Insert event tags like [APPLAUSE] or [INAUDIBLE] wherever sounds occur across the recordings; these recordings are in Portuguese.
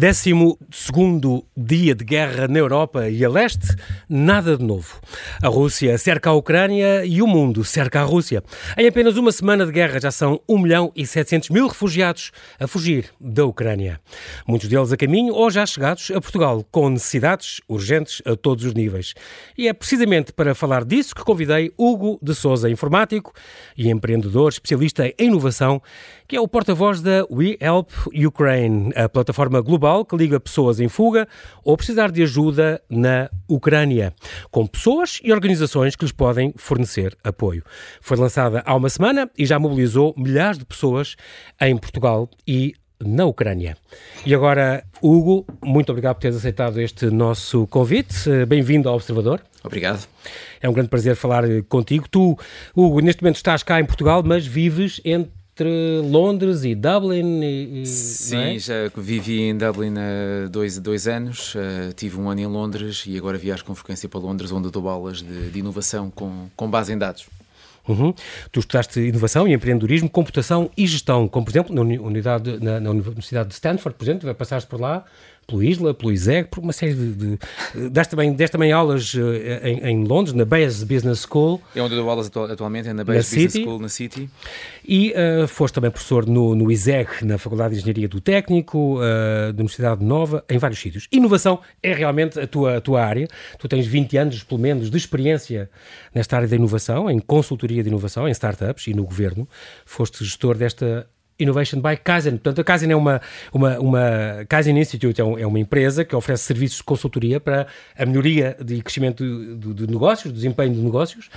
Décimo segundo dia de guerra na Europa e a leste, nada de novo. A Rússia cerca a Ucrânia e o mundo cerca a Rússia. Em apenas uma semana de guerra já são 1 milhão e 700 mil refugiados a fugir da Ucrânia. Muitos deles a caminho ou já chegados a Portugal, com necessidades urgentes a todos os níveis. E é precisamente para falar disso que convidei Hugo de Souza, informático e empreendedor, especialista em inovação, que é o porta-voz da We Help Ukraine, a plataforma global que liga pessoas em fuga ou precisar de ajuda na Ucrânia, com pessoas e organizações que lhes podem fornecer apoio. Foi lançada há uma semana e já mobilizou milhares de pessoas em Portugal e na Ucrânia. E agora, Hugo, muito obrigado por teres aceitado este nosso convite. Bem-vindo ao Observador. Obrigado. É um grande prazer falar contigo. Tu, Hugo, neste momento estás cá em Portugal, mas vives entre entre Londres e Dublin? E, Sim, é? já vivi em Dublin há dois, dois anos, uh, tive um ano em Londres e agora viajo com frequência para Londres, onde dou aulas de, de inovação com, com base em dados. Uhum. Tu estudaste inovação e empreendedorismo, computação e gestão, como por exemplo na, unidade, na, na Universidade de Stanford, por exemplo, passaste por lá, pelo ISLA, pelo ISEG, por uma série de. de deste, também, deste também aulas uh, em, em, Londres, na Bayes Business School. É onde eu dou aulas atual, atualmente, é na Bayes na Business City. School, na City. E uh, foste também professor no, no ISEG, na Faculdade de Engenharia do Técnico, uh, da Universidade Nova, em vários sítios. Inovação é realmente a tua, a tua área. Tu tens 20 anos, pelo menos, de experiência nesta área da inovação, em consultoria de inovação, em startups e no governo. Foste gestor desta Innovation by Kaizen. Portanto, a Kaizen é uma, uma, uma Kaizen Institute é, um, é, uma empresa que oferece serviços de consultoria para a melhoria de crescimento de, de, negócios, do desempenho de negócios,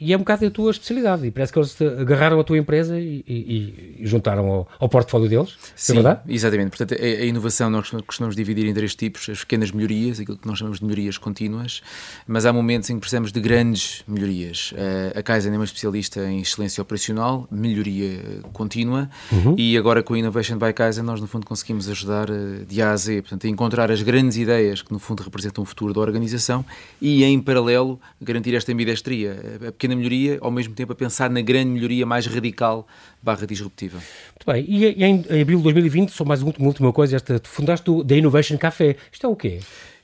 e é um bocado a tua especialidade. E parece que eles agarraram a tua empresa e, e, e juntaram ao, ao portfólio deles. É Sim, é verdade? exatamente. Portanto, a, a, inovação nós costumamos dividir em três tipos: as pequenas melhorias, aquilo que nós chamamos de melhorias contínuas, mas há momentos em que precisamos de grandes melhorias. Eh, a Kaizen é uma especialista em excelência operacional, melhoria contínua. Uhum Uhum. E agora com a Innovation by Kaizen nós no fundo conseguimos ajudar uh, de A a Z, portanto, a encontrar as grandes ideias que no fundo representam o futuro da organização e em paralelo garantir esta ambidestria, a pequena melhoria, ao mesmo tempo a pensar na grande melhoria mais radical barra disruptiva. Muito bem, e, em, em abril de 2020, só mais uma última coisa, esta, fundaste o The Innovation Café, isto é o quê?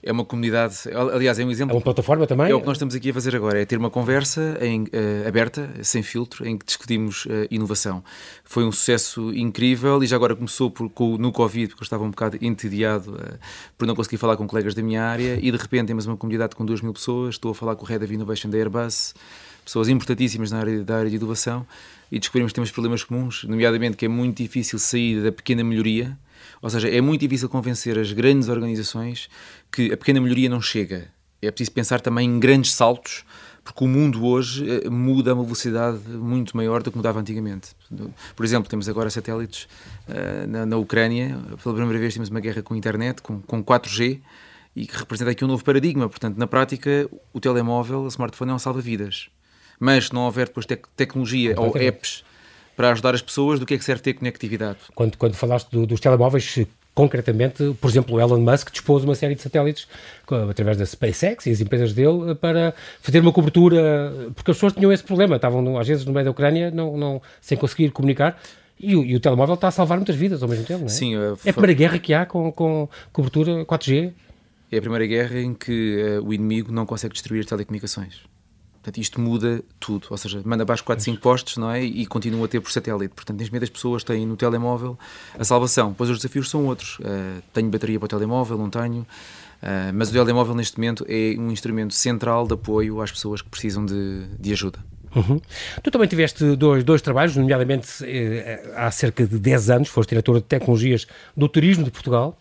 É uma comunidade, aliás, é um exemplo. É uma plataforma também? É o que nós estamos aqui a fazer agora, é ter uma conversa em, uh, aberta, sem filtro, em que discutimos uh, inovação. Foi um sucesso incrível e já agora começou por, com, no Covid, porque eu estava um bocado entediado uh, por não conseguir falar com colegas da minha área e de repente temos uma comunidade com 2 mil pessoas, estou a falar com o Head of Innovation da Airbus, pessoas importantíssimas na área, da área de inovação e descobrimos que temos problemas comuns, nomeadamente que é muito difícil sair da pequena melhoria, ou seja, é muito difícil convencer as grandes organizações que a pequena melhoria não chega. É preciso pensar também em grandes saltos, porque o mundo hoje eh, muda a uma velocidade muito maior do que mudava antigamente. Por exemplo, temos agora satélites uh, na, na, Ucrânia, pela primeira vez temos uma guerra com a internet, com, com 4G, e que representa aqui um novo paradigma. Portanto, na prática, o telemóvel, o smartphone é um salva-vidas. Mas se não houver depois tec tecnologia ou apps para ajudar as pessoas, do que é que serve ter conectividade? Quando, quando falaste do, dos telemóveis, concretamente, por exemplo, o Elon Musk dispôs uma série de satélites através da SpaceX e as empresas dele para fazer uma cobertura, porque as pessoas tinham esse problema, estavam às vezes no meio da Ucrânia não, não, sem conseguir comunicar. E o, e o telemóvel está a salvar muitas vidas ao mesmo tempo, não é? Sim. Uh, é a primeira guerra que há com, com cobertura 4G. É a primeira guerra em que uh, o inimigo não consegue destruir as telecomunicações. Portanto, isto muda tudo, ou seja, manda abaixo 4, 5 postos, não é? E continua a ter por satélite. Portanto, neste momento as pessoas têm no telemóvel a salvação. Pois os desafios são outros. Uh, tenho bateria para o telemóvel, não tenho. Uh, mas o telemóvel, neste momento, é um instrumento central de apoio às pessoas que precisam de, de ajuda. Uhum. Tu também tiveste dois, dois trabalhos, nomeadamente eh, há cerca de 10 anos, foste diretor de tecnologias do turismo de Portugal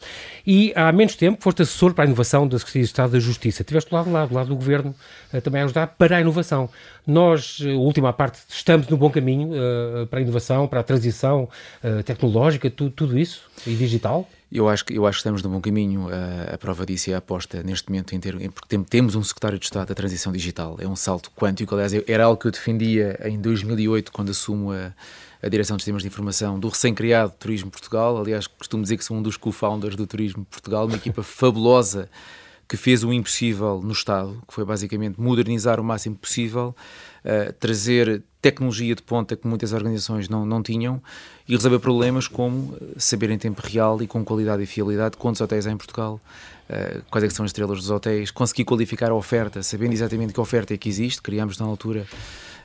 e há menos tempo foste assessor para a inovação da Secretaria de Estado da Justiça. Estiveste do lado, do lado, do lado do Governo eh, também a ajudar para a inovação. Nós, eh, última parte, estamos no bom caminho uh, para a inovação, para a transição uh, tecnológica, tu, tudo isso, e digital? Eu acho, que, eu acho que estamos no bom caminho. A, a prova disso é a aposta neste momento, em ter, porque temos um secretário de Estado da transição digital. É um salto quântico. Aliás, era algo que eu defendia em 2008, quando assumo a, a direção de sistemas de informação do recém-criado Turismo Portugal. Aliás, costumo dizer que sou um dos co-founders do Turismo Portugal, uma equipa [LAUGHS] fabulosa que fez o impossível no Estado, que foi basicamente modernizar o máximo possível, uh, trazer tecnologia de ponta que muitas organizações não, não tinham e resolver problemas como saber em tempo real e com qualidade e fiabilidade quantos hotéis há em Portugal, uh, quais é são as estrelas dos hotéis, conseguir qualificar a oferta, sabendo exatamente que oferta é que existe, criámos na altura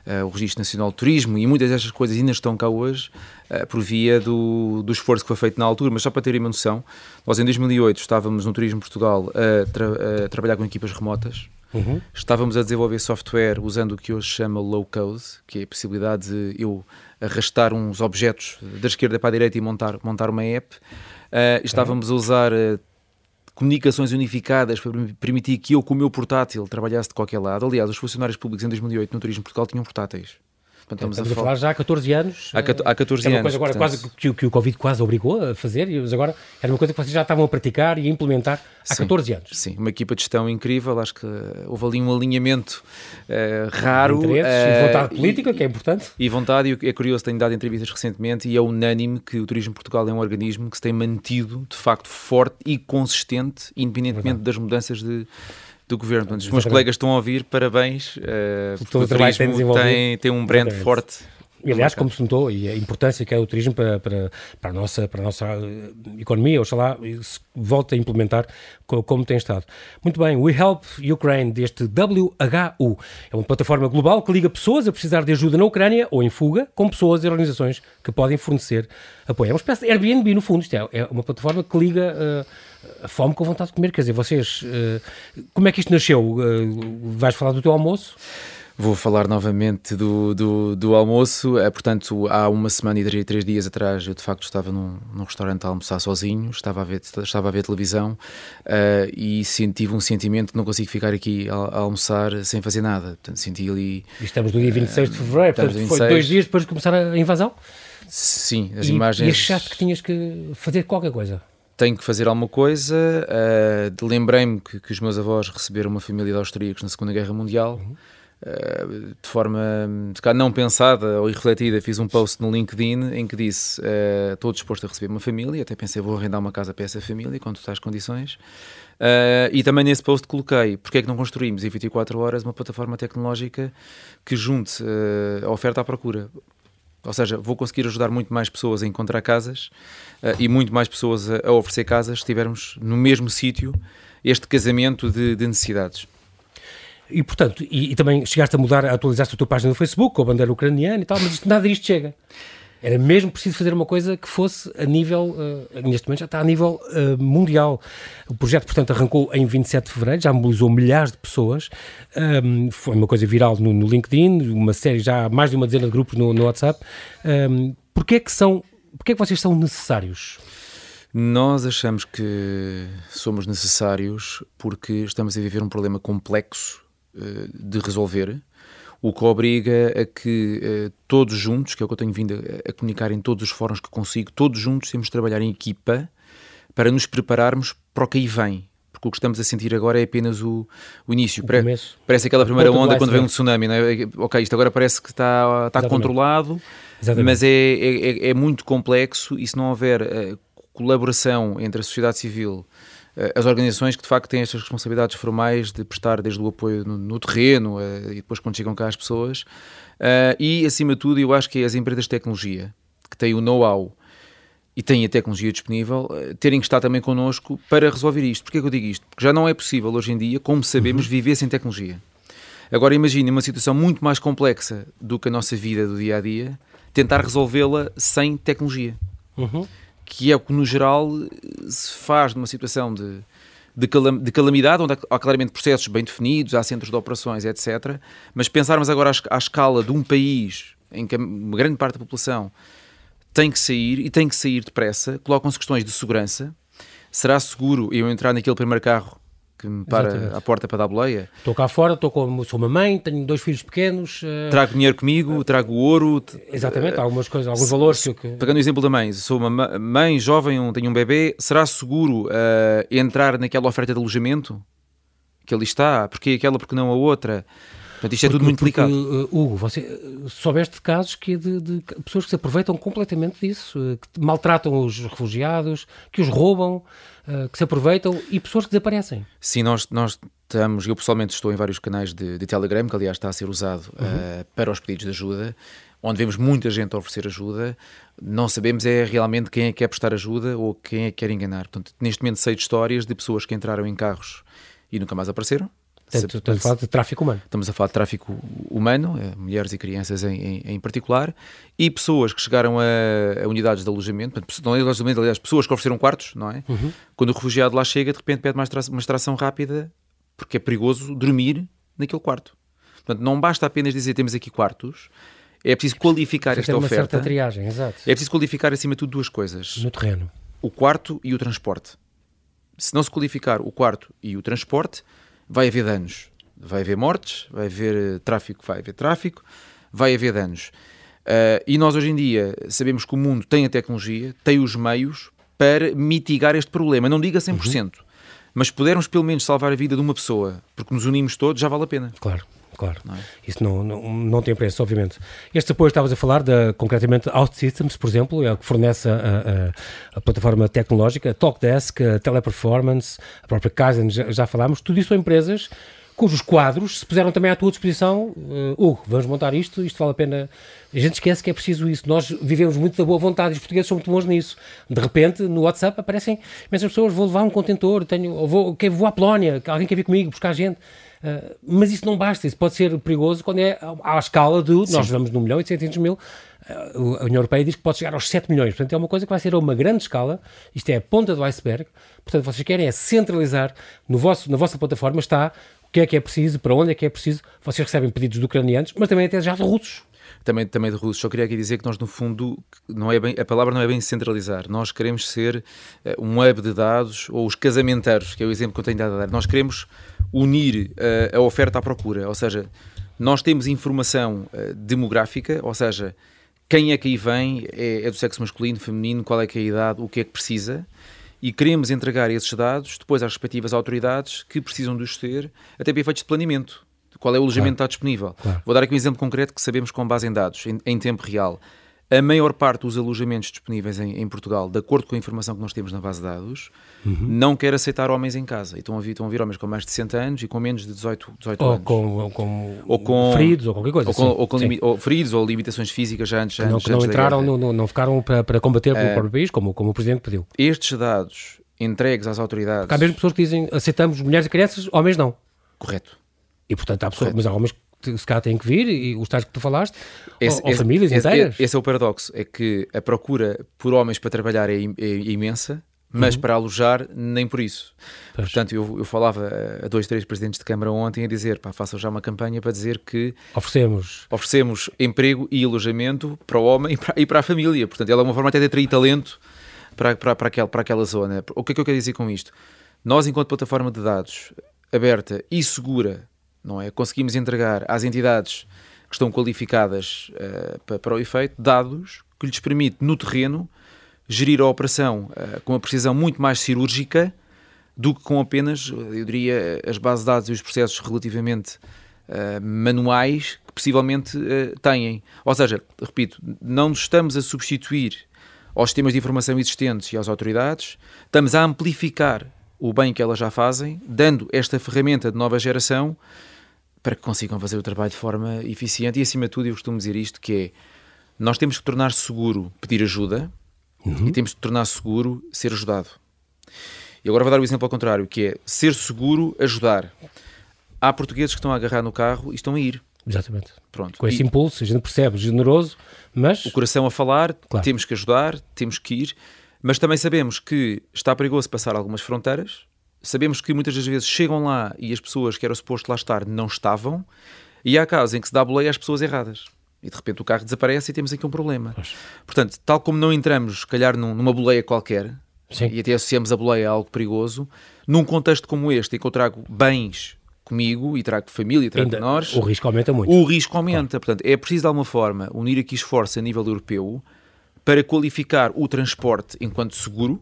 uh, o Registro Nacional de Turismo e muitas destas coisas ainda estão cá hoje uh, por via do, do esforço que foi feito na altura, mas só para terem uma noção, nós em 2008 estávamos no Turismo Portugal tra a trabalhar com equipas remotas, Uhum. Estávamos a desenvolver software usando o que hoje chama low code, que é a possibilidade de eu arrastar uns objetos da esquerda para a direita e montar, montar uma app. Uh, estávamos a usar uh, comunicações unificadas para permitir que eu, com o meu portátil, trabalhasse de qualquer lado. Aliás, os funcionários públicos em 2008 no Turismo Portugal tinham portáteis. Portanto, estamos, a, falar já há 14 anos. Há, há 14 anos. É uma coisa agora portanto... quase que, que, o Covid quase obrigou a fazer, mas agora era uma coisa que vocês já estavam a praticar e a implementar há sim, 14 anos. Sim, uma equipa de gestão incrível, acho que houve ali um alinhamento uh, raro. De uh, e vontade política, e, que é importante. E vontade, e é curioso, tenho dado entrevistas recentemente e é unânime que o Turismo Portugal é um organismo que se tem mantido, de facto, forte e consistente, independentemente das mudanças de do governo. Portanto, os meus colegas estão a ouvir, parabéns. Uh, porque o turismo tem, tem um brand Exatamente. forte e, aliás, como se notou, e a importância que é o turismo para, para, para, a, nossa, para a nossa eh, economia, oxalá se volta a implementar como tem estado. Muito bem, We Help Ukraine, deste WHU, é uma plataforma global que liga pessoas a precisar de ajuda na Ucrânia ou em fuga, com pessoas e organizações que podem fornecer apoio. É uma espécie de Airbnb, no fundo, isto é, é uma plataforma que liga uh, a fome com vontade de comer. Quer dizer, vocês, uh, como é que isto nasceu? Uh, vais falar do teu almoço? Vou falar novamente do, do, do almoço. É, portanto, há uma semana e três dias atrás, eu de facto estava num, num restaurante a almoçar sozinho, estava a ver, estava a ver televisão uh, e senti um sentimento que não consigo ficar aqui a, a, almoçar sem fazer nada. Portanto, senti ali. E estamos no dia 26 uh, de fevereiro, portanto, 26. foi dois dias depois de começar a invasão? Sim, as e, imagens. E achaste que tinhas que fazer qualquer coisa? Tenho que fazer alguma coisa. Uh, Lembrei-me que, que, os meus avós receberam uma família de austríacos na Segunda Guerra Mundial. Uhum. Eh, de forma não pensada ou irrefletida, fiz um post no LinkedIn em que disse: uh, Estou disposto a receber uma família. Até pensei, vou arrendar uma casa para essa família quando estás condições. Uh, e também nesse post coloquei: Porque é que não construímos em 24 horas uma plataforma tecnológica que junte uh, a oferta à procura? Ou seja, vou conseguir ajudar muito mais pessoas a encontrar casas e muito mais pessoas a, a oferecer casas se estivermos no mesmo sítio este casamento de, de necessidades. E, portanto, e, e, também chegaste a mudar, a atualizaste a tua página no Facebook com a bandeira ucraniana e tal, mas nada disto chega. Era mesmo preciso fazer uma coisa que fosse a nível, uh, neste momento já está a nível uh, mundial. O projeto, portanto, arrancou em 27 de fevereiro, já mobilizou milhares de pessoas, um, foi uma coisa viral no, no, LinkedIn, uma série, já mais de uma dezena de grupos no, no WhatsApp. Um, porquê é que são, porquê que vocês são necessários? Nós achamos que somos necessários porque estamos a viver um problema complexo eh, de resolver, o que obriga a que uh, todos juntos, que é o que eu tenho vindo a, a, comunicar em todos os fóruns que consigo, todos juntos temos de trabalhar em equipa para nos prepararmos para o que aí vem. Porque o que estamos a sentir agora é apenas o, o início. O parece aquela primeira onda quando vem um tsunami. Não é? Ok, isto agora parece que está, está controlado, Exatamente. mas é, é, é, muito complexo e se não houver uh, colaboração entre a sociedade civil eh, as organizações que de facto têm estas responsabilidades formais de prestar desde o apoio no, no terreno uh, e depois quando chegam cá as pessoas uh, e acima de tudo eu acho que é as empresas de tecnologia que têm o know-how e têm a tecnologia disponível terem que estar também connosco para resolver isto. Porquê que eu digo isto? Porque já não é possível hoje em dia, como sabemos, uhum. viver sem tecnologia. Agora imagine uma situação muito mais complexa do que a nossa vida do dia a dia, tentar resolvê-la sem tecnologia. Uhum que é o que no geral se faz numa situação de, de, calam de calamidade, onde há claramente processos bem definidos, há centros de operações, etc. Mas pensarmos agora à, à escala de um país em que uma grande parte da população tem que sair e tem que sair depressa, colocam-se questões de segurança. Será seguro eu entrar naquele primeiro carro que me para Exatamente. à porta para dar boleia. Estou cá fora, estou com, sou uma mãe, tenho dois filhos pequenos. Uh... Trago dinheiro comigo, trago ouro. Exatamente, uh, algumas coisas, alguns se, valores. Que... Pegando o exemplo da mãe, sou uma mãe jovem, tenho um bebê, será seguro uh, entrar naquela oferta de alojamento que ali está? Porque aquela, porque não a outra? Portanto, isto é porque, tudo muito porque, delicado. Hugo, você soubeste de casos que é de, de, pessoas que se aproveitam completamente disso, que maltratam os refugiados, que os roubam, uh, que se aproveitam e pessoas que desaparecem. Sim, nós, nós estamos, eu pessoalmente estou em vários canais de, de Telegram, que aliás está a ser usado uhum. uh, para os pedidos de ajuda, onde vemos muita gente a oferecer ajuda, não sabemos é realmente quem é que quer prestar ajuda ou quem é que quer enganar. Portanto, neste momento sei de histórias de pessoas que entraram em carros e nunca mais apareceram. Portanto, estamos a falar de tráfico humano. Estamos a falar de tráfico humano, eh, mulheres e crianças em, em, em particular, e pessoas que chegaram a, a unidades de alojamento, não é alojamento, aliás, pessoas que ofereceram quartos, não é? Uhum. Quando o refugiado lá chega, de repente pede uma extração rápida, porque é perigoso dormir naquele quarto. Portanto, não basta apenas dizer temos aqui quartos, é preciso qualificar esta uma oferta. Certa triagem, exato. É preciso qualificar acima de tudo duas coisas. No terreno. O quarto e o transporte. Se não se qualificar o quarto e o transporte, vai haver danos. Vai haver mortes, vai haver eh, tráfico, vai haver tráfico, vai haver danos. Uh, e nós hoje em dia sabemos que o mundo tem a tecnologia, tem os meios para mitigar este problema. Não diga 100%, uhum. mas pudermos pelo menos salvar a vida de uma pessoa, porque nos unimos todos, já vale a pena. Claro claro. Não é? Isso não, não, não tem preço, obviamente. Este apoio estavas a falar, de, concretamente, OutSystems, por exemplo, é o que fornece a, a, a plataforma tecnológica, a Talkdesk, a Teleperformance, a própria Kaizen, já, já falámos, tudo isso são empresas cujos quadros se puseram também à tua disposição. Uh, Hugo, vamos montar isto, isto vale a pena. A gente esquece que é preciso isso. Nós vivemos muito da boa vontade, os portugueses são muito bons nisso. De repente, no WhatsApp aparecem imensas pessoas, vou levar um contentor, tenho, vou, vou à Polónia, alguém quer vir comigo buscar gente. Uh, mas isso não basta, isso pode ser perigoso quando é à escala de nós vamos no milhão e 800 mil. Uh, a União Europeia diz que pode chegar aos 7 milhões, portanto é uma coisa que vai ser a uma grande escala. Isto é a ponta do iceberg. Portanto, vocês querem é centralizar no vosso, na vossa plataforma está o que é que é preciso, para onde é que é preciso. Vocês recebem pedidos de ucranianos, mas também até já de russos também, também de russos. Só queria aqui dizer que nós, no fundo, não é bem, a palavra não é bem centralizar. Nós queremos ser uh, um hub de dados, ou os casamenteiros, que é o exemplo que eu tenho dado a dar. Nós queremos unir uh, a oferta à procura, ou seja, nós temos informação uh, demográfica, ou seja, quem é que aí vem, é, é, do sexo masculino, feminino, qual é que é a idade, o que é que precisa, e queremos entregar esses dados depois às respectivas autoridades que precisam de os ter, até para efeitos de planeamento. Qual é o alojamento claro. que está disponível? Claro. Vou dar aqui um exemplo concreto que sabemos com base em dados, em, em tempo real. A maior parte dos alojamentos disponíveis em, em, Portugal, de acordo com a informação que nós temos na base de dados, uhum. não quer aceitar homens em casa. Então estão a vir homens com mais de 60 anos e com menos de 18, 18 ou anos. Com, ou, com, ou com feridos ou qualquer coisa. Ou com, ou com ou feridos ou limitações físicas já antes, que não, antes, que não entraram, não, não, ficaram para, para combater pelo uh, próprio país, como, como o Presidente pediu. Estes dados entregues às autoridades. Porque há mesmo pessoas que dizem aceitamos mulheres e crianças, homens não. Correto. E portanto há pessoas, mas há homens se cá têm que vir, e os tais que tu falaste, esse, ou, ou famílias esse, inteiras. Esse é o paradoxo, é que a procura por homens para trabalhar é, é, é imensa, mas uhum. para alojar, nem por isso. Pois. Portanto, eu, eu, falava a dois, três presidentes de Câmara ontem a dizer, pá, façam já uma campanha para dizer que oferecemos, oferecemos emprego e alojamento para o homem [LAUGHS] e para, e para a família. Portanto, ela é uma forma até de atrair talento para, para, para, aquela, para aquela zona. O que é que eu quero dizer com isto? Nós, enquanto plataforma de dados aberta e segura não é? Conseguimos entregar às entidades que estão qualificadas uh, para, para, o efeito dados que lhes permite, no terreno, gerir a operação uh, com uma precisão muito mais cirúrgica do que com apenas, eu diria, as bases de dados e os processos relativamente uh, manuais que possivelmente têm. Ou seja, repito, não estamos a substituir aos sistemas de informação existentes e às autoridades, estamos a amplificar o bem que elas já fazem, dando esta ferramenta de nova geração para que consigam fazer o trabalho de forma eficiente. E acima de tudo, eu costumo dizer isto: que é nós temos que tornar seguro pedir ajuda uhum. e temos que tornar seguro ser ajudado. E agora vou dar o um exemplo ao contrário, que é ser seguro ajudar. Há portugueses que estão a agarrar no carro e estão a ir. Exatamente. Pronto. Com esse e impulso, a gente percebe, generoso, mas... O coração a falar, claro. temos que ajudar, temos que ir, mas também sabemos que está perigoso passar algumas fronteiras, sabemos que muitas das vezes chegam lá e as pessoas que era suposto lá estar não estavam, e há casos em que se dá boleia às pessoas erradas. E de repente o carro desaparece e temos aqui um problema. Pois. Portanto, tal como não entramos, se calhar, numa boleia qualquer, Sim. e até associamos a boleia a algo perigoso, num contexto como este, em que eu trago bens comigo e trago família, trago Ainda, nós, o risco aumenta muito. O risco aumenta. Claro. Portanto, é preciso de alguma forma unir aqui esforços a nível europeu para qualificar o transporte enquanto seguro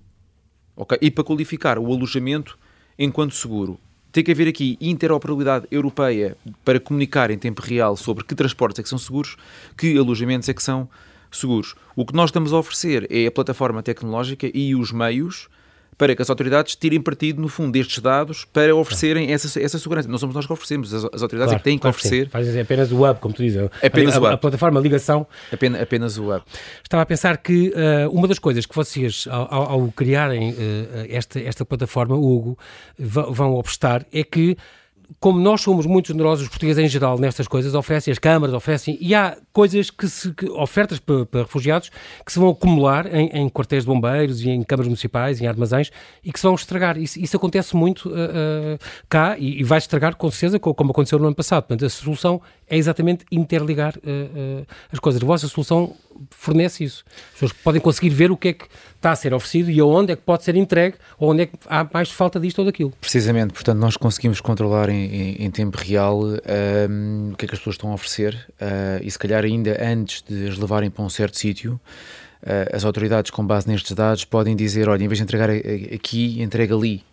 okay? e para qualificar o alojamento enquanto seguro. tem que haver aqui interoperabilidade europeia para comunicar em tempo real sobre que transportes é que são seguros, que alojamentos é que são seguros. O que nós estamos a oferecer é a plataforma tecnológica e os meios para que as autoridades tirem partido, no fundo, destes dados para oferecerem essa, essa segurança. Não somos nós que oferecemos, as, as autoridades claro, é que têm que oferecer. Fazem apenas o hub, como tu dizes. Apenas a, o hub. A, plataforma, a ligação. Apenas, apenas o hub. Estava a pensar que uh, uma das coisas que vocês, ao, ao criarem uh, esta, esta plataforma, Hugo, vão obstar é que como nós somos muito generosos, os portugueses em geral, nestas coisas, oferecem as câmaras, oferecem, e há coisas que se, que, ofertas para, para, refugiados que se vão acumular em, em, quartéis de bombeiros e em câmaras municipais, em armazéns, e que se vão estragar. Isso, isso acontece muito uh, uh, cá e, e, vai estragar com certeza, como aconteceu no ano passado. Portanto, a solução é exatamente interligar uh, as coisas. A vossa solução fornece isso. As pessoas podem conseguir ver o que é que está a ser oferecido e aonde é que pode ser entregue ou onde é que há mais falta disto ou daquilo. Precisamente, portanto, nós conseguimos controlar em, em, em tempo real um, o que é que as pessoas estão a oferecer uh, e se calhar ainda antes de as levarem para um certo sítio, uh, as autoridades com base nestes dados podem dizer, olha, em vez de entregar aqui, entrega ali,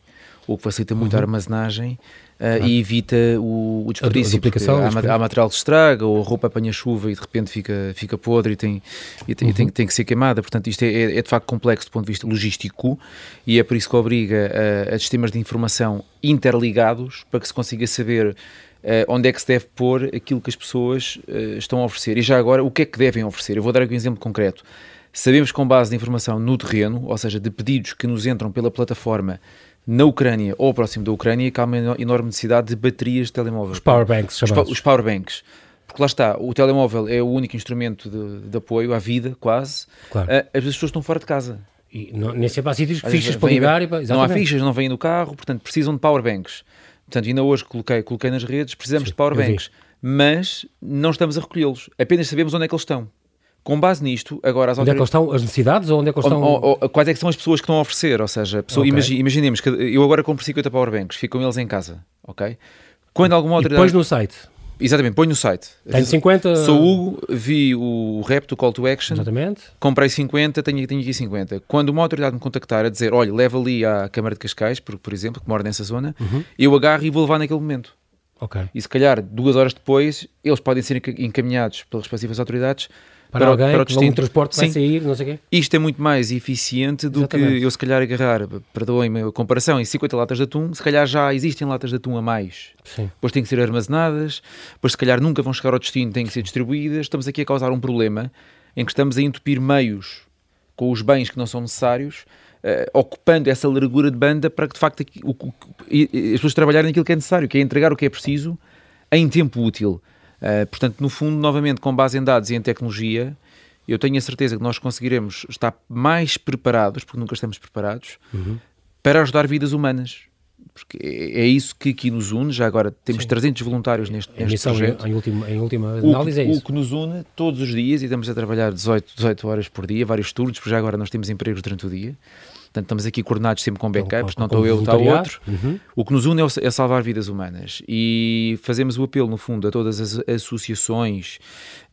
o que facilita muito uhum. a armazenagem Uh, e evita o, o desperdício. Há, há, material que se estraga, ou a roupa apanha chuva e de repente fica, fica podre e, tem, e, tem, uhum. tem, tem, que ser queimada. Portanto, isto é, é, é, de facto complexo do ponto de vista logístico e é por isso que obriga a, a sistemas de informação interligados para que se consiga saber uh, onde é que se deve pôr aquilo que as pessoas uh, estão a oferecer. E já agora, o que é que devem oferecer? Eu vou dar aqui um exemplo concreto. Sabemos com base de informação no terreno, ou seja, de pedidos que nos entram pela plataforma na Ucrânia ou próximo da Ucrânia que há uma enorme necessidade de baterias de telemóvel. Os powerbanks, os, os powerbanks. Porque lá está, o telemóvel é o único instrumento de, de apoio à vida, quase. Claro. Uh, as pessoas estão fora de casa. E não, nem sempre há sítios, fichas para ligar. E, não há fichas, não vêm no carro, portanto precisam de powerbanks. Portanto, ainda hoje coloquei, coloquei nas redes, precisamos Sim, de powerbanks. Mas não estamos a recolhê-los, apenas sabemos onde é que eles estão. Com base nisto, agora as Onde é que estão as necessidades ou onde é que estão... Ou, ou, quais é que são as pessoas que estão a oferecer? Ou seja, pessoa, okay. imagi, imaginemos que eu agora compro 50 powerbanks, ficam eles em casa, ok? Quando alguma autoridade... E depois no site. Exatamente, põe no site. Tenho 50... Sou Hugo, vi o rap do Call to Action. Exatamente. Comprei 50, tenho, tenho aqui 50. Quando uma autoridade me contactar a dizer, olha, leva ali à Câmara de Cascais, por, por exemplo, que mora nessa zona, uhum. eu agarro e vou levar naquele momento. Ok. E se calhar, duas horas depois, eles podem ser encaminhados pelas respectivas autoridades para, para alguém, para o destino. um transporte vai sair, não sei o quê. Isto é muito mais eficiente do Exatamente. que eu se calhar agarrar, perdoem-me a comparação, em 50 latas de atum, se calhar já existem latas de atum a mais. Sim. Depois têm que ser armazenadas, depois se calhar nunca vão chegar ao destino, têm que ser distribuídas. Estamos aqui a causar um problema em que estamos a entupir meios com os bens que não são necessários, uh, ocupando essa largura de banda para que de facto o, o, as pessoas trabalharem naquilo que é necessário, que é entregar o que é preciso em tempo útil. Uh, portanto, no fundo, novamente, com base em dados e em tecnologia, eu tenho a certeza que nós conseguiremos estar mais preparados, porque nunca estamos preparados, uhum. para ajudar vidas humanas. Porque é, é isso que aqui nos une. Já agora temos Sim. 300 voluntários neste, neste projeto. Em, última, em última análise o, é isso. O que nos une todos os dias, e estamos a trabalhar 18, 18 horas por dia, vários turnos, porque já agora nós temos empregos durante o dia. Portanto, estamos aqui coordenados sempre com backups, então, não estou eu, está o outro. Uhum. O que nos une é, é, salvar vidas humanas e fazemos o apelo, no fundo, a todas as associações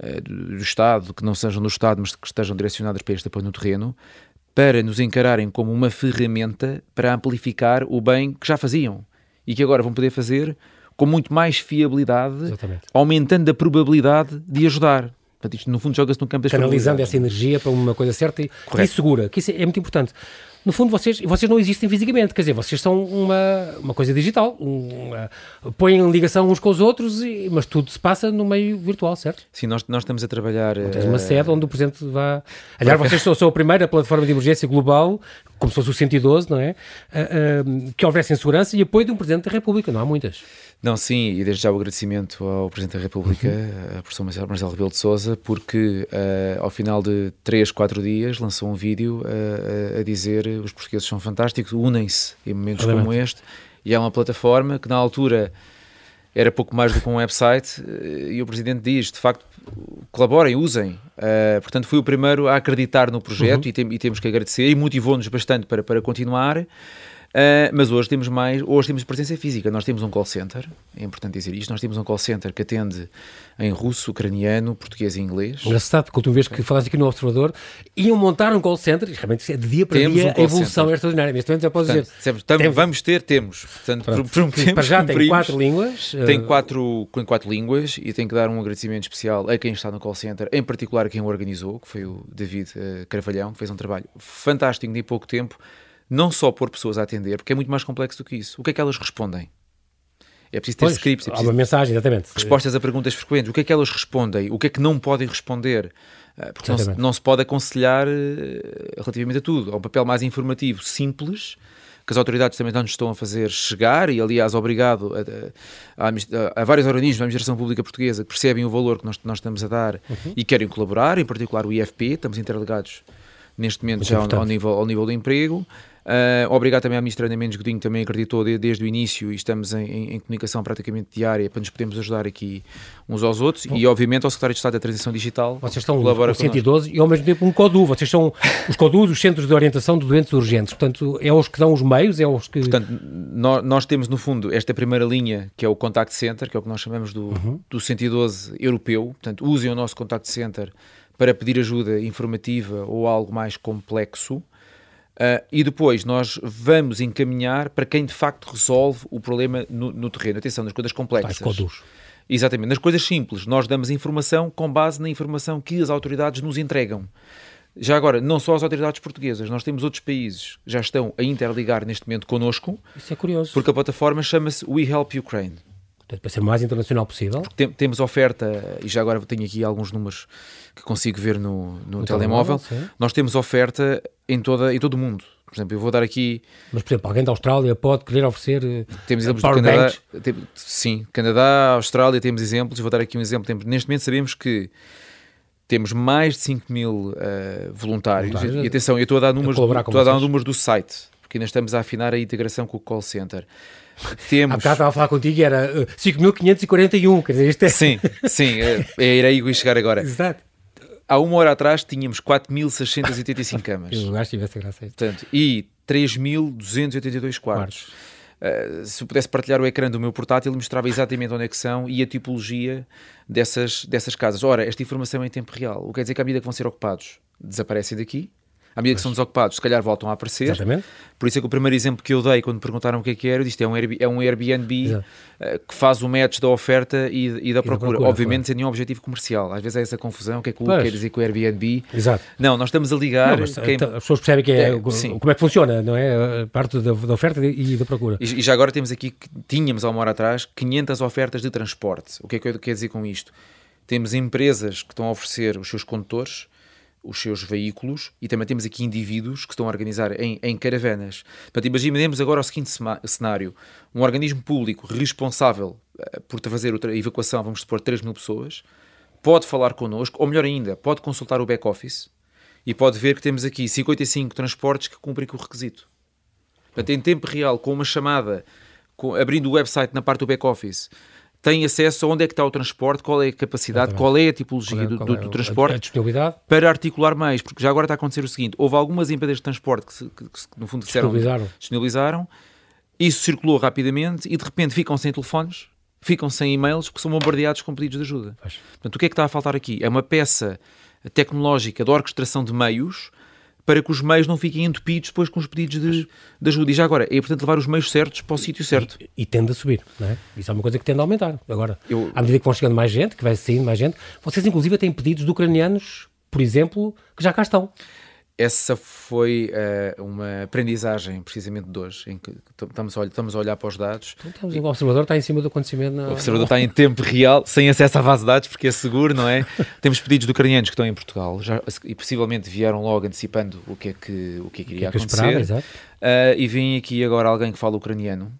uh, do Estado, que não sejam do Estado, mas que estejam direcionadas para este apoio no terreno, para nos encararem como uma ferramenta para amplificar o bem que já faziam e que agora vão poder fazer com muito mais fiabilidade, Exatamente. aumentando a probabilidade de ajudar. Portanto, isto no fundo joga-se no campo das Canalizando essa energia para uma coisa certa e, e segura, que isso é muito importante no fundo vocês, vocês não existem fisicamente, quer dizer, vocês são uma, uma coisa digital, uma, põem em ligação uns com os outros, e, mas tudo se passa no meio virtual, certo? Sim, nós, nós estamos a trabalhar... Não tens uma uh... sede onde o Presidente vá... Aliás, vocês são, são a primeira plataforma de emergência global, como se fosse o 112, não é? Uh, uh, que oferecem segurança e apoio de um Presidente da República, não há muitas. Não, sim, e desde já o agradecimento ao Presidente da República, uhum. a professor Marcelo, Rebelo de Sousa, porque uh, ao final de 3, 4 dias lançou um vídeo uh, a dizer os portugueses são fantásticos, unem-se em momentos Obviamente. como este, e é uma plataforma que na altura era pouco mais do que um website, e o Presidente diz, de facto, colaborem, usem. Uh, portanto, fui o primeiro a acreditar no projeto uhum. e, tem, e, temos que agradecer, e motivou-nos bastante para, para continuar. Uh, mas hoje temos mais, hoje temos presença física. Nós temos um call center, é importante dizer isto. Nós temos um call center que atende em russo, ucraniano, português e inglês. Engraçado, porque a última vez que falaste aqui no Observador, iam montar um call center, e realmente é de dia para temos dia um a evolução é extraordinária. Neste momento já posso dizer. Temos, vamos ter, temos. Portanto, Pronto, para já tem quatro línguas. Tem eh, quatro, tem quatro línguas e tenho que dar um agradecimento especial a quem está no call center, em particular a quem o organizou, que foi o David uh, Carvalhão, que fez um trabalho fantástico de pouco tempo não só pôr pessoas a atender, porque é muito mais complexo do que isso. O que é que elas respondem? É preciso ter pois, scripts. É preciso... Há uma mensagem, exatamente. Respostas a perguntas frequentes. O que é que elas respondem? O que é que não podem responder? Ah, porque não se, não se, pode aconselhar eh, relativamente a tudo. Há um papel mais informativo, simples, que as autoridades também não nos estão a fazer chegar, e aliás, obrigado a, a, a, a vários organismos da Administração Pública Portuguesa que percebem o valor que nós, nós estamos a dar uhum. e querem colaborar, em particular o IFP, estamos interligados neste momento Muito já ao, ao, nível, ao nível do emprego. Uh, obrigado também à Ministra Ana Mendes Godinho, também acreditou de, desde o início e estamos em, em, em, comunicação praticamente diária para nos podermos ajudar aqui uns aos outros Bom, e, obviamente, ao Secretário de Estado da Transição Digital. Vocês estão no 112 e, ao mesmo tempo, um CODU. Vocês são os CODUs, os Centros de Orientação de Doentes Urgentes. Portanto, é os que dão os meios, é os que... Portanto, nós, nós temos, no fundo, esta primeira linha, que é o Contact Center, que é o que nós chamamos do, uhum. do 112 europeu. Portanto, usem o nosso Contact Center para pedir ajuda informativa ou algo mais complexo. Uh, e depois nós vamos encaminhar para quem de facto resolve o problema no, no terreno. Atenção, nas coisas complexas. Exatamente, nas coisas simples, nós damos informação com base na informação que as autoridades nos entregam. Já agora, não só as autoridades portuguesas, nós temos outros países que já estão a interligar neste momento connosco. Isso é curioso. Porque a plataforma chama-se We Help Ukraine. Portanto, para ser o mais internacional possível. Tem, temos oferta, e já agora tenho aqui alguns números que consigo ver no, no, no telemóvel. telemóvel nós temos oferta em, toda, em todo o mundo. Por exemplo, eu vou dar aqui. Mas, por exemplo, alguém da Austrália pode querer oferecer. Eh, temos exemplos do Canadá. Tem, sim, Canadá, Austrália, temos exemplos. Vou dar aqui um exemplo. Neste momento sabemos que temos mais de 5 mil uh, voluntários. voluntários. E atenção, eu estou a dar números, a estou a dar números do site, porque ainda estamos a afinar a integração com o call center. Temos... Há bocado estava a falar contigo e era uh, eh, 5.541, quer dizer, isto é... Sim, sim, é, é aí chegar agora. Exato há uma hora atrás tínhamos 4.685 camas. Eu lugar tivesse graça. Portanto, e 3.282 quartos. Uh, se eu pudesse partilhar o ecrã do meu portátil, mostrava exatamente onde é que são e a tipologia dessas, dessas casas. Ora, esta informação é em tempo real. O que quer dizer que à medida que vão ser ocupados, desaparecem daqui à medida que são desocupados, se calhar voltam a aparecer. Exatamente. Por isso é que o primeiro exemplo que eu dei quando perguntaram o que é que era, eu disse é um, é um Airbnb uh, que faz o match da oferta e, e da e procura. procura. Obviamente claro. sem nenhum objetivo comercial. Às vezes é essa confusão, o que é que o quer dizer com o Airbnb. Exato. Não, nós estamos a ligar... Não, quem... Então, as pessoas percebem que é, é como é que funciona, não é? A parte da, da oferta e da procura. E, e, já agora temos aqui, tínhamos há uma hora atrás, 500 ofertas de transporte. O que é que eu quero dizer com isto? Temos empresas que estão a oferecer os seus condutores os seus veículos e também temos aqui indivíduos que estão a organizar em, em caravanas. Portanto, imaginemos agora o seguinte cenário: um organismo público responsável uh, por fazer a evacuação, vamos supor, 3 mil pessoas, pode falar connosco, ou melhor ainda, pode consultar o back-office e pode ver que temos aqui 55 transportes que cumprem com o requisito. Portanto, em tempo real, com uma chamada, com, abrindo o website na parte do back-office, tem acesso a onde é que está o transporte, qual é a capacidade, Exatamente. qual é a tipologia é, do, do, do, transporte, a para articular mais, porque já agora está a acontecer o seguinte, houve algumas empresas de transporte que, que, que no fundo disseram, disponibilizaram. disponibilizaram, isso circulou rapidamente e de repente ficam sem telefones, ficam sem e-mails porque são bombardeados com pedidos de ajuda. Pois. Portanto, o que é que está a faltar aqui? É uma peça tecnológica de orquestração de meios para que os meios não fiquem entupidos depois com os pedidos de, de ajuda. E já agora, é importante levar os meios certos para o sítio certo. E, e, tende a subir, não é? Isso é uma coisa que tende a aumentar. Agora, Eu... à medida que vão chegando mais gente, que vai saindo mais gente, vocês inclusive têm pedidos de ucranianos, por exemplo, que já cá estão essa foi uh, uma aprendizagem precisamente de hoje, em que estamos a, olhar, estamos a olhar para os dados. Então, o observador está em cima do acontecimento. O observador está em tempo real, sem acesso à base de dados, porque é seguro, não é? [LAUGHS] Temos pedidos de ucranianos que estão em Portugal já, e possivelmente vieram logo antecipando o que é que, o que, é que iria que é que acontecer. uh, e vem aqui agora alguém que fala ucraniano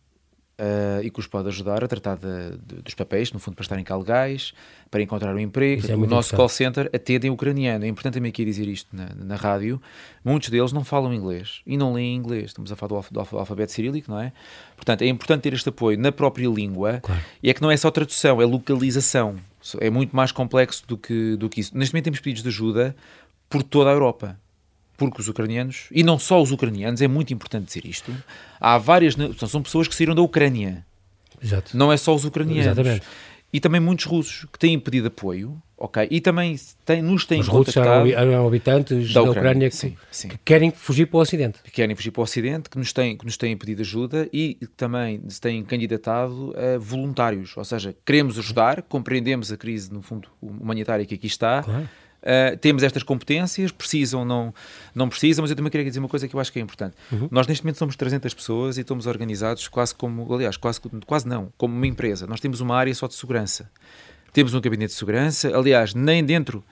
Uh, e que os pode ajudar a tratar de, de, dos papéis, no fundo, para estarem cá legais, para encontrar um emprego. É o nosso call center atende em ucraniano. É importante também aqui dizer isto na, na, rádio. Muitos deles não falam inglês e não leem inglês. Estamos a falar do, do alfabeto cirílico, não é? Portanto, é importante ter este apoio na própria língua. Claro. E é que não é só tradução, é localização. É muito mais complexo do que, do que isso. Neste momento temos pedidos de ajuda por toda a Europa. Porque os ucranianos, e não só os ucranianos, é muito importante dizer isto, há várias, são pessoas que saíram da Ucrânia. Exato. Não é só os ucranianos. Exatamente. E também muitos russos que têm pedido apoio, ok? E também tem, nos têm Os russos eram, eram habitantes da, Da Ucrânia, Ucrânia, que, sim, sim. que querem fugir para o Ocidente. que querem fugir para o Ocidente, que nos têm, que nos têm pedido ajuda e também se têm candidatado a voluntários. Ou seja, queremos ajudar, compreendemos a crise, no fundo, humanitária que aqui está. Claro. Uh, temos estas competências, precisam, não, não precisam, mas eu também queria dizer uma coisa que eu acho que é importante. Uhum. Nós neste momento somos 300 pessoas e estamos organizados quase como, aliás, quase, quase não, como uma empresa. Nós temos uma área só de segurança. Temos um gabinete de segurança, aliás, nem dentro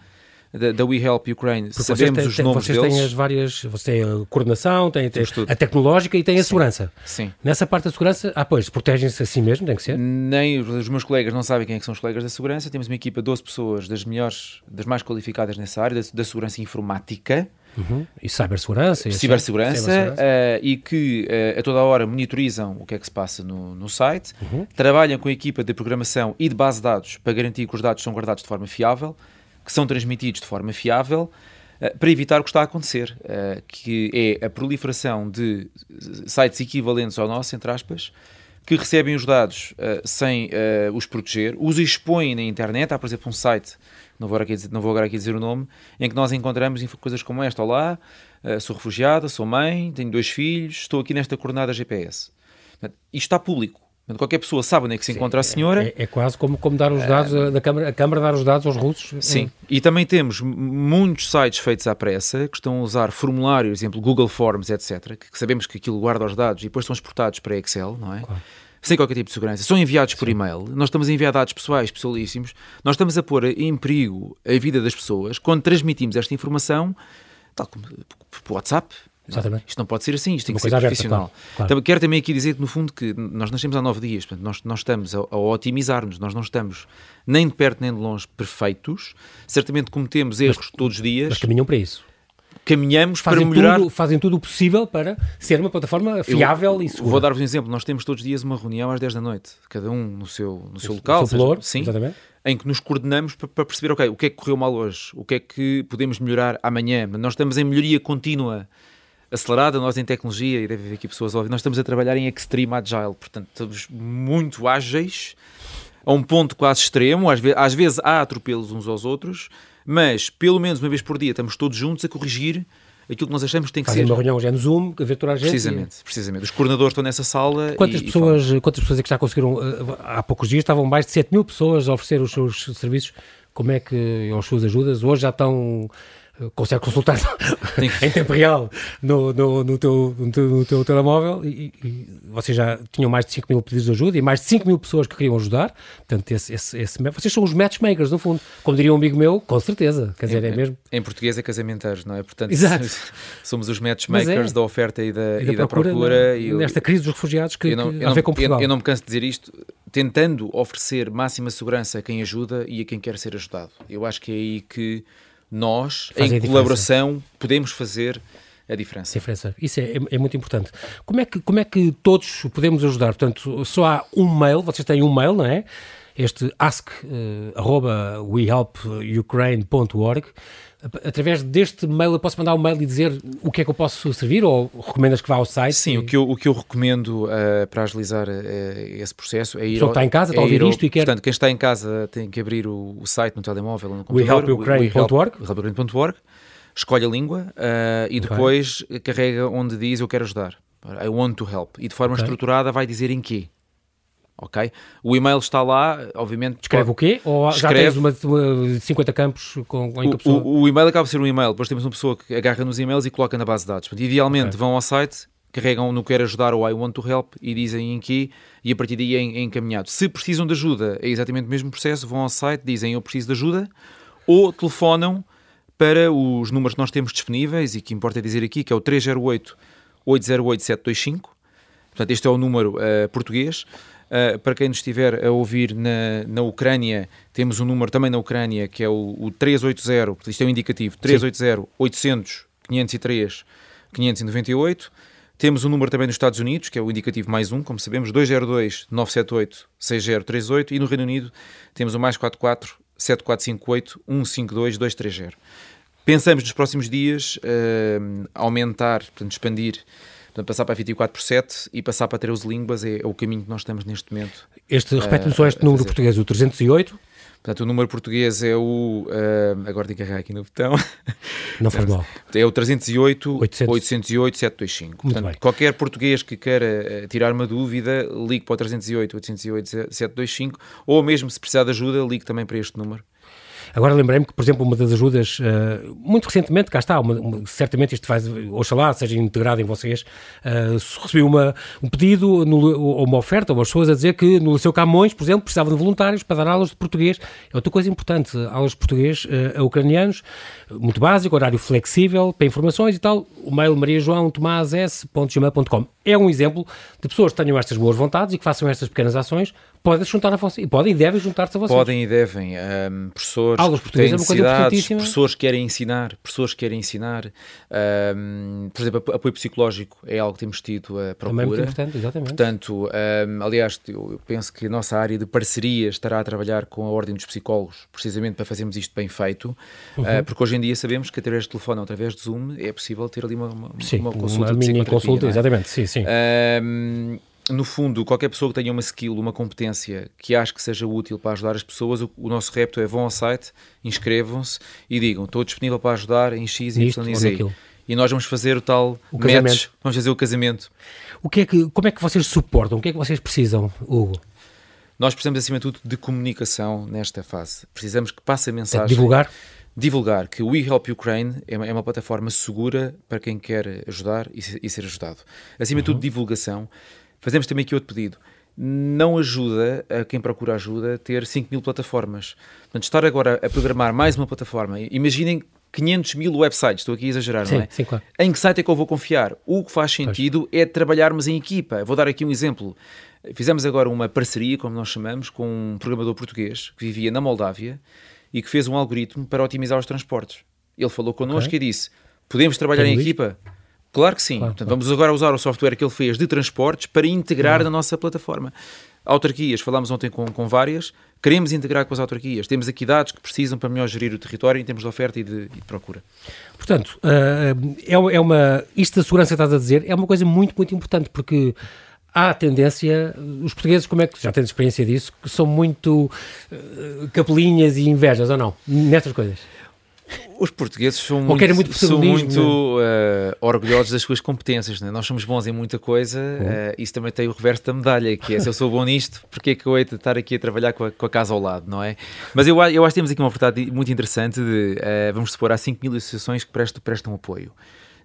da, da We Help Ukraine Porque sabemos os têm, nomes vocês deles. têm as várias. Você tem a coordenação, tem, tem a tecnológica e tem a segurança. Sim. Nessa parte da segurança, ah, pois, protegem-se a si mesmo, tem que ser. Nem os meus colegas não sabem quem é que são os colegas da segurança. Temos uma equipa de 12 pessoas das melhores, das mais qualificadas nessa área, da, da segurança informática, Uhum. E cibersegurança. e assim. cibersegurança, Cibersegurança. eh, e que eh, a toda a hora monitorizam o que é que se passa no, no site, Uhum. trabalham com a equipa de programação e de base de dados para garantir que os dados são guardados de forma fiável, que são transmitidos de forma fiável, eh, para evitar o que está a acontecer, eh, que é a proliferação de sites equivalentes ao nosso, entre aspas, que recebem os dados eh, sem eh, os proteger, os expõem na internet. Há, por exemplo, um site, não vou, aqui dizer, não vou agora aqui dizer o nome, em que nós encontramos coisas como esta: Olá, eh, sou refugiada, sou mãe, tenho dois filhos, estou aqui nesta coordenada GPS. Isto está público. Portanto, qualquer pessoa sabe onde é que se encontra a senhora. É, é quase como, como dar os dados a- da Câmara, a Câmara dar os dados aos russos. Sim, e também temos muitos sites feitos à pressa que estão a usar formulários, exemplo, Google Forms, etc., que sabemos que aquilo guarda os dados e depois são exportados para Excel, não é? Sem qualquer tipo de segurança. São enviados por e-mail. Nós estamos a enviar dados pessoais pessoalíssimos. Nós estamos a pôr em perigo a vida das pessoas quando transmitimos esta informação, tal como por por WhatsApp. Exatamente. Isto não pode ser assim, isto tem Uma que ser aberta, profissional. claro, claro. Também- Quero também aqui dizer que, no fundo, que nós nascemos há nove dias, portanto, nós, nós estamos a, a otimizar-nos, nós não estamos nem de perto nem de longe perfeitos, certamente cometemos erros todos os dias, Mas caminham para isso. caminhamos para Fazem melhorar. tudo, fazem tudo o possível para ser uma plataforma fiável e segura. Vou dar-vos um exemplo, nós temos todos os dias uma reunião às 10 da noite, cada um no seu, no seu local, o seu pelour, sim, exatamente. em que nos coordenamos para, para perceber, ok, o que é que correu mal hoje, o que é que podemos melhorar amanhã. Nós estamos em melhoria contínua, acelerada, nós em tecnologia, e deve haver aqui pessoas ouvir, nós estamos a trabalhar em extreme agile, portanto, estamos muito ágeis, a um ponto quase extremo, às vezes, às vezes há atropelos uns aos outros, mas pelo menos uma vez por dia estamos todos juntos a corrigir aquilo que nós achamos que tem que Fazem ser. uma reunião já no Zoom, a ver toda a gente. Precisamente, precisamente. Os coordenadores estão nessa sala. Quantas e- e pessoas, quantas pessoas é que já conseguiram? eh, Há poucos dias estavam mais de 7 mil pessoas a oferecer os seus serviços. Como é que, as suas ajudas, hoje já estão. Eh, Consegue consultar [LAUGHS] que- em tempo real no, no, no, teu, no, teu, no teu telemóvel e, e vocês já tinham mais de 5 mil pedidos de ajuda e mais de 5 mil pessoas que queriam ajudar. Portanto, esse, esse, esse, vocês são os matchmakers, no fundo. Como diria um amigo meu, com certeza. Quer dizer, é mesmo. Em português é casamenteiros, não é? Portanto, Exato. [LAUGHS] somos os matchmakers é. da oferta e da, E da e da procura, procura. e eu- nesta crise dos refugiados que, eu não, que eu não- com eu- Portugal. eu não me canso de dizer isto, tentando oferecer máxima segurança a quem ajuda e a quem quer ser ajudado. Eu acho que é aí que nós, Fazem a em colaboração, podemos fazer a diferença. diferença. Isso é, é- é muito importante. Como é, que, como é que todos podemos ajudar? Portanto, só há um mail, vocês têm um mail, não é? Este ask, uh, arroba wehelpukraine.org. Através deste mail eu posso mandar um mail e dizer o que é que eu posso servir ou recomendas que vá ao site? Sim, e... o que eu, o que eu recomendo uh, para agilizar uh, esse processo é ir. ao- que está em casa, está a é ouvir ao- isto e quer- Portanto, quem está em casa tem que abrir o, o site no telemóvel ou no computador. wehelpukraine.org. wehelpukraine.org, escolhe a língua uh, e depois carrega onde diz eu quero ajudar. I want to help. E de forma Ok. estruturada vai dizer em quê. Ok? O e-mail está lá, obviamente. Escreve o quê? Ou já Escreve- tens uma, uma 50 campos com, com o, pessoa... o- o e-mail acaba por ser um e-mail, depois temos uma pessoa que agarra nos e-mails e coloca na base de dados. Portanto, idealmente Ok. vão ao site, carregam no quer ajudar ou I want to help e dizem em que e a partir daí é, é encaminhado. Se precisam de ajuda, é exatamente o mesmo processo, vão ao site, dizem eu preciso de ajuda ou telefonam para os números que nós temos disponíveis e que importa dizer aqui, que é o 308 808 725. Portanto, este é o número eh, português. Uh, para quem nos estiver a ouvir na, na Ucrânia, temos um número também na Ucrânia que é o, o 380, portanto, isto é um indicativo, 380 800 503 598. Temos um número também nos Estados Unidos, que é o indicativo mais um, como sabemos, 202 978 6038. E no Reino Unido temos o mais 44 7458 152 230. Pensamos nos próximos dias uh, aumentar, portanto, expandir Portanto, passar para 24 por 7 e passar para 13 línguas é, é o caminho que nós estamos neste momento. Este, repete-me só este número português, o 308? Portanto, o número português é o. Uh, agora tenho que carregar aqui no botão. Não faz mal. [LAUGHS] É o 308 800. 808 725. Muito Portanto, bem. qualquer português que queira uh, tirar uma dúvida, ligue para o 308 808 725 ou mesmo se precisar de ajuda, ligue também para este número. Agora lembrei-me que, por exemplo, uma das ajudas, uh, muito recentemente, cá está, uma, uma, certamente isto faz, oxalá seja integrado em vocês, uh, recebi uma, um pedido ou uma oferta, ou umas pessoas a dizer que no seu Camões, por exemplo, precisavam de voluntários para dar aulas de português. É outra coisa importante, aulas de português uh, a ucranianos, muito básico, horário flexível, para informações e tal. O mail mariajoão.tomas.gmail.com é um exemplo de pessoas que tenham estas boas vontades e que façam estas pequenas ações, podem juntar a vocês, e podem e devem juntar-se a vocês. Podem e devem. Um, professores Aulas portuguesas é uma coisa importantíssima. Professores que querem ensinar, professores que querem ensinar. Um, por exemplo, apoio psicológico é algo que temos tido a procura. Também muito importante, exatamente. Portanto, um, aliás, eu penso que a nossa área de parceria estará a trabalhar com a Ordem dos Psicólogos, precisamente para fazermos isto bem feito, uhum. uh, porque hoje em dia sabemos que através de telefone ou através de Zoom é possível ter ali uma, uma, sim, uma consulta uma mini consulta, é? exatamente, sim, sim. Um, no fundo, qualquer pessoa que tenha uma skill, uma competência que ache que seja útil para ajudar as pessoas, o, o nosso repto é vão ao site, inscrevam-se e digam estou disponível para ajudar em X, Y e Z. E nós vamos fazer o tal o casamento. match, vamos fazer o casamento. O que é que, como é que vocês suportam? O que é que vocês precisam, Hugo? Nós precisamos, acima de tudo, de comunicação nesta fase. Precisamos que passe a mensagem. É divulgar? divulgar que o We Help Ukraine é uma, é uma, plataforma segura para quem quer ajudar e, e ser ajudado. Acima uhum. de tudo, divulgação. Fazemos também aqui outro pedido. Não ajuda a quem procura ajuda ter 5 mil plataformas. Portanto, estar agora a programar mais uma plataforma, imaginem 500 mil websites, estou aqui a exagerar, sim, não é? Sim, claro. Em que site é que eu vou confiar? O que faz sentido pois. é trabalharmos em equipa. Vou dar aqui um exemplo. Fizemos agora uma parceria, como nós chamamos, com um programador português que vivia na Moldávia e que fez um algoritmo para otimizar os transportes. Ele falou connosco okay. e disse: Podemos trabalhar em equipa? Claro que sim. Claro, Portanto. Vamos agora usar o software que ele fez de transportes para integrar claro. na nossa plataforma. Autarquias, falámos ontem com, com várias, queremos integrar com as autarquias. Temos aqui dados que precisam para melhor gerir o território em termos de oferta e de, e de procura. Portanto, uh, é, é uma. Isto da segurança que estás a dizer é uma coisa muito, muito importante, porque há a tendência, os portugueses, como é que já tens experiência disso, que são muito uh, capelinhas e invejas, ou não? Nestas coisas. Os portugueses são muito, muito, são muito uh, orgulhosos das suas competências. Né? Nós somos bons em muita coisa. Uh, isso também tem o reverso da medalha, que é se eu sou bom nisto, porque é que eu hei de estar aqui a trabalhar com a, com a, casa ao lado, não é? Mas eu, eu acho que temos aqui uma oportunidade muito interessante de, uh, vamos supor, há 5 mil associações que prestam, prestam apoio.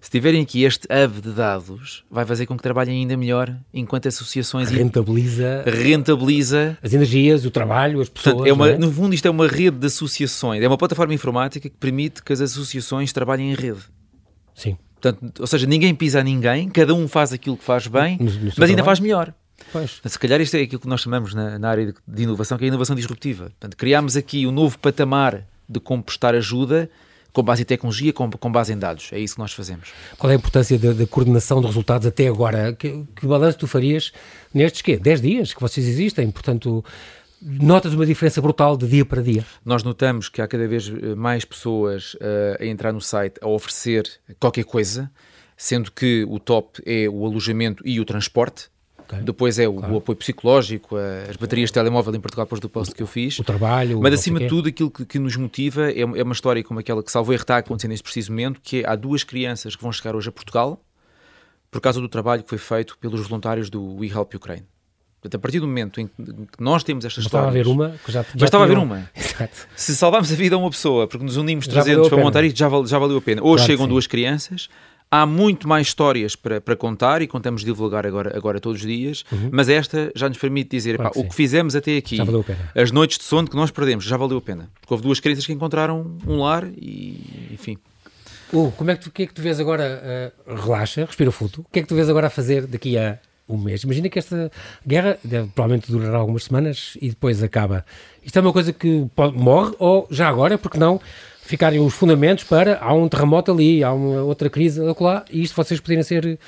Se tiverem aqui este hub de dados, vai fazer com que trabalhem ainda melhor enquanto associações rentabiliza, rentabiliza as energias, o trabalho, as pessoas. Portanto, é uma, é? No fundo, isto é uma rede de associações, é uma plataforma informática que permite que as associações trabalhem em rede. Sim. Portanto, ou seja, ninguém pisa a ninguém, cada um faz aquilo que faz bem, no, no mas ainda trabalho. faz melhor. Pois. Se calhar isto é aquilo que nós chamamos na, na área de, de, inovação, que é a inovação disruptiva. Portanto, criámos aqui um novo patamar de como prestar ajuda com base em tecnologia, com, com base em dados. É isso que nós fazemos. Qual é a importância da, da coordenação de resultados até agora? Que, que balanço tu farias nestes quê? 10 dias que vocês existem? Portanto, notas uma diferença brutal de dia para dia? Nós notamos que há cada vez eh, mais pessoas uh, a entrar no site a oferecer qualquer coisa, sendo que o top é o alojamento e o transporte. Okay. Depois é o, claro. o, apoio psicológico, as baterias de telemóvel, em particular, depois do post que eu fiz. O trabalho. Mas, acima de tudo, aquilo que, que nos motiva é, é, uma história como aquela que salvo erro está a acontecer neste preciso momento, que é, há duas crianças que vão chegar hoje a Portugal por causa do trabalho que foi feito pelos voluntários do We Help Ukraine. Portanto, a partir do momento em que nós temos estas Bastava histórias... Estava a ver uma, que já, já Mas estava a ver uma. [LAUGHS] Exato. Se salvarmos a vida a uma pessoa, porque nos unimos 300 para montar isto, já, já valeu a pena. Hoje claro chegam duas crianças Há muito mais histórias para, para contar e contamos divulgar agora, agora todos os dias, uhum. mas esta já nos permite dizer claro pá, o que fizemos até aqui, as noites de sono que nós perdemos, já valeu a pena. Porque houve duas crianças que encontraram um lar e, enfim. Uh, como é que tu, que é que tu vês agora? Uh, relaxa, respira fundo. O que é que tu vês agora a fazer daqui a um mês? Imagina que esta guerra deve, provavelmente durará algumas semanas e depois acaba. Isto é uma coisa que pode, morre ou já agora, porque não? Ficarem os fundamentos para há um terremoto ali, há uma outra crise lá, e isto vocês poderem ser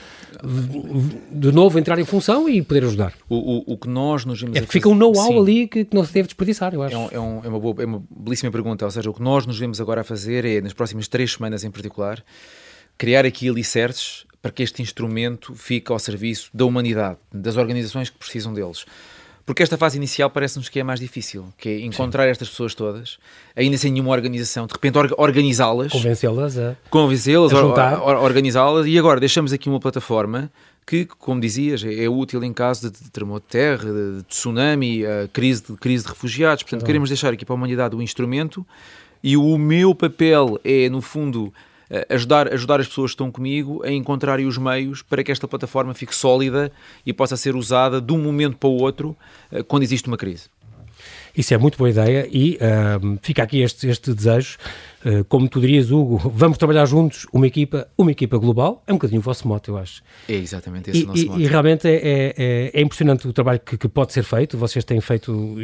de novo entrar em função e poder ajudar. O, o, o que nós nos vemos é que fica um know-how ali que, que, não se deve desperdiçar, eu acho. É, um, é, um, é, uma boa, é uma belíssima pergunta, ou seja, o que nós nos vemos agora a fazer é, nas próximas três semanas em particular, criar aqui alicerces para que este instrumento fique ao serviço da humanidade, das organizações que precisam deles. Porque esta fase inicial parece-nos que é mais difícil, que é encontrar Sim. estas pessoas todas, ainda sem nenhuma organização, de repente organizá-las, convencê-las a convencê-las, or, organizá-las, e agora deixamos aqui uma plataforma que, como dizias, é, é útil em caso de, terremoto de terra, de, tsunami, crise de, crise de refugiados. Portanto, queremos deixar aqui para a humanidade o um instrumento. E o meu papel é, no fundo, ajudar, ajudar as pessoas que estão comigo a encontrarem os meios para que esta plataforma fique sólida e possa ser usada de um momento para o outro eh, quando existe uma crise. Isso é muito boa ideia e uh, fica aqui este, este desejo. Uh, como tu dirias, Hugo, [LAUGHS] vamos trabalhar juntos, uma equipa, uma equipa global. É um bocadinho o vosso moto, eu acho. É exatamente esse e, o nosso e, moto. E realmente é, é, é, é impressionante o trabalho que, que, pode ser feito. Vocês têm feito.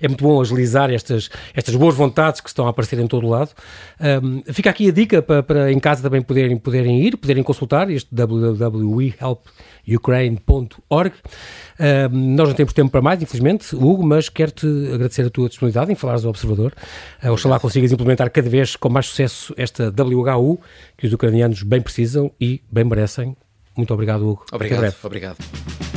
É muito bom agilizar estas, estas boas vontades que estão a aparecer em todo o lado. Um, fica aqui a dica para, para em casa também poderem, poderem ir, poderem consultar este www.wehelp.com ukraine.org. Uh, nós não temos tempo para mais, infelizmente, Hugo, mas quero-te agradecer a tua disponibilidade em falares ao Observador. Uh, oxalá consigas implementar cada vez com mais sucesso esta WHU que os ucranianos bem precisam e bem merecem. Muito obrigado, Hugo. Obrigado. Obrigado.